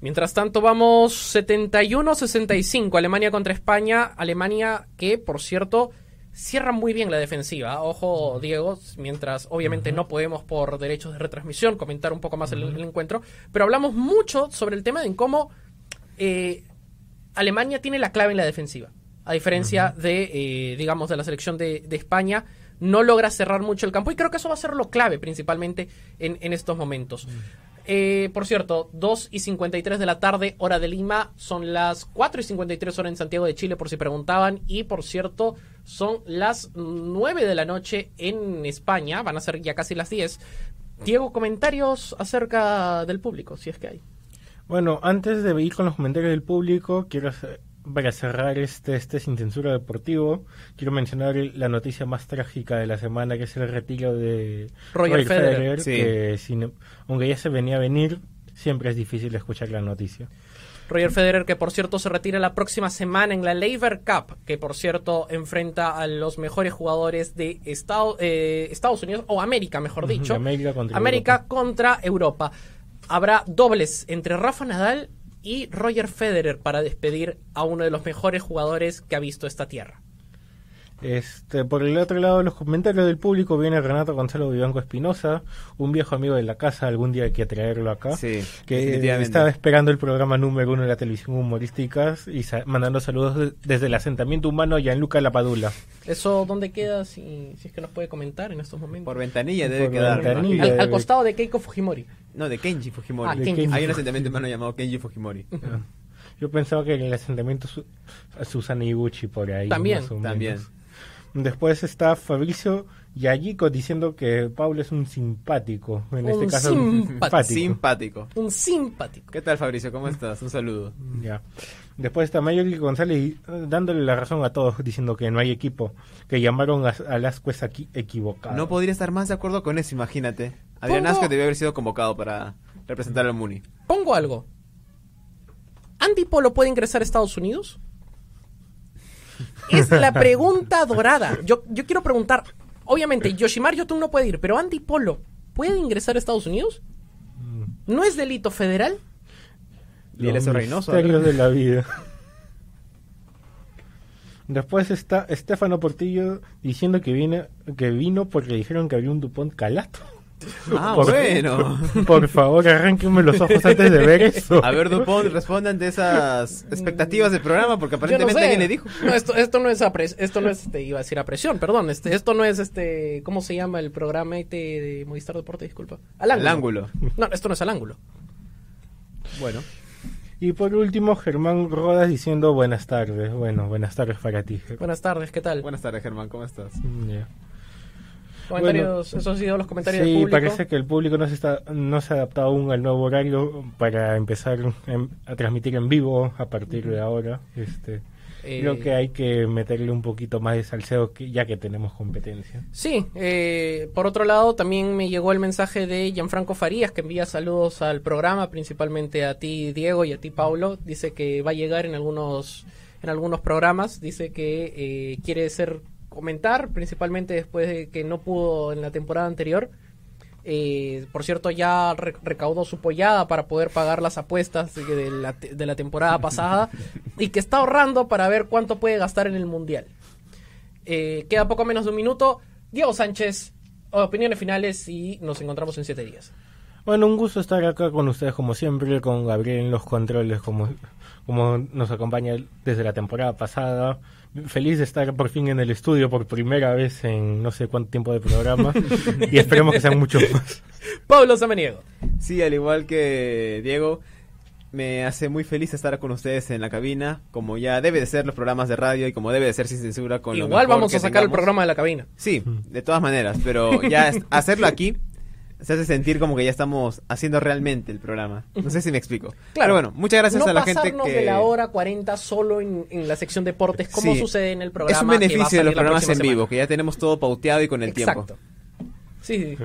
Mientras tanto, vamos 71-65. Alemania contra España. Alemania que, por cierto, cierra muy bien la defensiva. Ojo, Diego, mientras obviamente no podemos por derechos de retransmisión comentar un poco más el, el encuentro. Pero hablamos mucho sobre el tema de en cómo eh, Alemania tiene la clave en la defensiva. A diferencia de, eh, digamos, de la selección de, de España, no logra cerrar mucho el campo. Y creo que eso va a ser lo clave principalmente en, en estos momentos. Eh, por cierto, 2 y 53 de la tarde, hora de Lima, son las 4 y 53 horas en Santiago de Chile, por si preguntaban. Y por cierto, son las 9 de la noche en España, van a ser ya casi las 10. Diego, comentarios acerca del público, si es que hay. Bueno, antes de ir con los comentarios del público, quiero hacer- para cerrar este, este sin censura deportivo, quiero mencionar la noticia más trágica de la semana, que es el retiro de Roger Federer. Sí. que sin- aunque ya se venía a venir, siempre es difícil escuchar la noticia. Roger Federer, que por cierto se retira la próxima semana en la Lever Cup, que por cierto enfrenta a los mejores jugadores de Estado- eh, Estados Unidos, o América, mejor dicho. América contra América Europa. contra Europa. Habrá dobles entre Rafa Nadal y Roger Federer para despedir a uno de los mejores jugadores que ha visto esta tierra. Este, por el otro lado de los comentarios del público viene Renato Gonzalo Vivanco Espinosa, un viejo amigo de la casa, algún día hay que traerlo acá. Sí, que estaba esperando el programa número uno de la televisión humorística y sa- mandando saludos de- desde el asentamiento humano Gianluca Lapadula. ¿Eso dónde queda? Si, si es que nos puede comentar en estos momentos. Por ventanilla debe Por quedar. ventanilla. al, al costado de Keiko Fujimori. No, de Kenji Fujimori. Ah, Kenji Hay un Fujimori. asentamiento humano llamado Kenji Fujimori. Yo pensaba que en el asentamiento Su- Susana Iguchi por ahí. También, más o menos. también. Después está Fabricio Yayico diciendo que Pablo es un simpático. En Un este caso, simpático. Simpático. Un simpático. ¿Qué tal, Fabricio? ¿Cómo estás? Un saludo. Ya. Después está Mayoli González dándole la razón a todos, diciendo que no hay equipo, que llamaron a, a Lascuez aquí equivocado. No podría estar más de acuerdo con eso, imagínate. Adrián Pongo- Asco debió haber sido convocado para representar al Muni. Pongo algo. ¿Andy Polo puede ingresar a Estados Unidos? Es la pregunta dorada. Yo, yo quiero preguntar. Obviamente, Yoshimar Yotun no puede ir, pero Andy Polo ¿puede ingresar a Estados Unidos? ¿No es delito federal? Y él es Reynoso. de la vida. Después está Estefano Portillo diciendo que viene que vino porque dijeron que había un Dupont Calato. Ah, Por- bueno. Por favor, arránquenme los ojos antes de ver eso. A ver, Dupont, respondan de esas expectativas del programa, porque Yo no aparentemente sé. alguien le dijo. No, esto, esto no es a pres- esto no es, este, iba a decir a presión, perdón, este, esto no es este, ¿cómo se llama el programa este de Movistar Deporte? Disculpa. Al ángulo. Al ángulo. No, esto no es al ángulo. Bueno. Y por último, Germán Rodas diciendo buenas tardes. Bueno, buenas tardes para ti. Buenas tardes, ¿qué tal? Buenas tardes, Germán, ¿cómo estás? Mm, Comentarios, esos han sido los comentarios del Sí, público. parece que el público no se está no se ha adaptado aún al nuevo horario para empezar en- a transmitir en vivo a partir de ahora. Este, Eh, creo que hay que meterle un poquito más de salseo que, ya que tenemos competencia. Sí, eh, por otro lado también me llegó el mensaje de Gianfranco Farías que envía saludos al programa, principalmente a ti Diego y a ti Paulo. Dice que va a llegar en algunos en algunos programas. Dice que eh, quiere ser comentar, principalmente después de que no pudo en la temporada anterior. Eh, por cierto, ya re- recaudó su pollada para poder pagar las apuestas de, la, de la temporada pasada y que está ahorrando para ver cuánto puede gastar en el Mundial. Eh, queda poco menos de un minuto. Diego Sánchez, opiniones finales y nos encontramos en siete días. Bueno, un gusto estar acá con ustedes como siempre, con Gabriel en los controles como, como nos acompaña desde la temporada pasada. Feliz de estar por fin en el estudio por primera vez en no sé cuánto tiempo de programa y esperemos que sean muchos más. Pablo Samaniego. Sí, al igual que Diego, me hace muy feliz estar con ustedes en la cabina, como ya debe de ser los programas de radio y como debe de ser sin censura con lo Igual mejor vamos que a sacar el programa de la cabina. Sí, de todas maneras, pero ya es- hacerlo aquí se hace sentir como que ya estamos haciendo realmente el programa. No sé si me explico. Claro. Pero bueno, muchas gracias no a la gente pasarnos que... de la hora 40 solo en, en la sección deportes, como Sí. sucede en el programa. Es un que va a beneficio de los programas en vivo, semana. que ya tenemos todo pauteado y con el Exacto. tiempo. Sí, sí.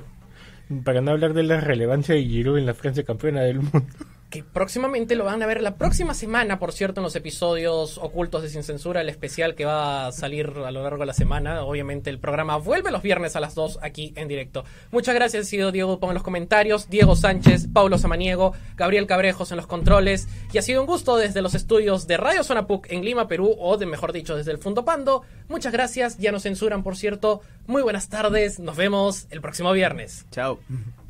Para no hablar de la relevancia de Giroud en la Francia campeona del mundo. Que próximamente lo van a ver la próxima semana, por cierto, en los episodios ocultos de Sin Censura, el especial que va a salir a lo largo de la semana. Obviamente el programa vuelve los viernes a las 2 aquí en directo. Muchas gracias, ha sido Diego Dupont en los comentarios, Diego Sánchez, Paulo Samaniego, Gabriel Cabrejos en los controles. Y ha sido un gusto desde los estudios de Radio Zona PUC en Lima, Perú, o de mejor dicho, desde el Fundo Pando. Muchas gracias, ya nos censuran, por cierto. Muy buenas tardes, nos vemos el próximo viernes. Chao.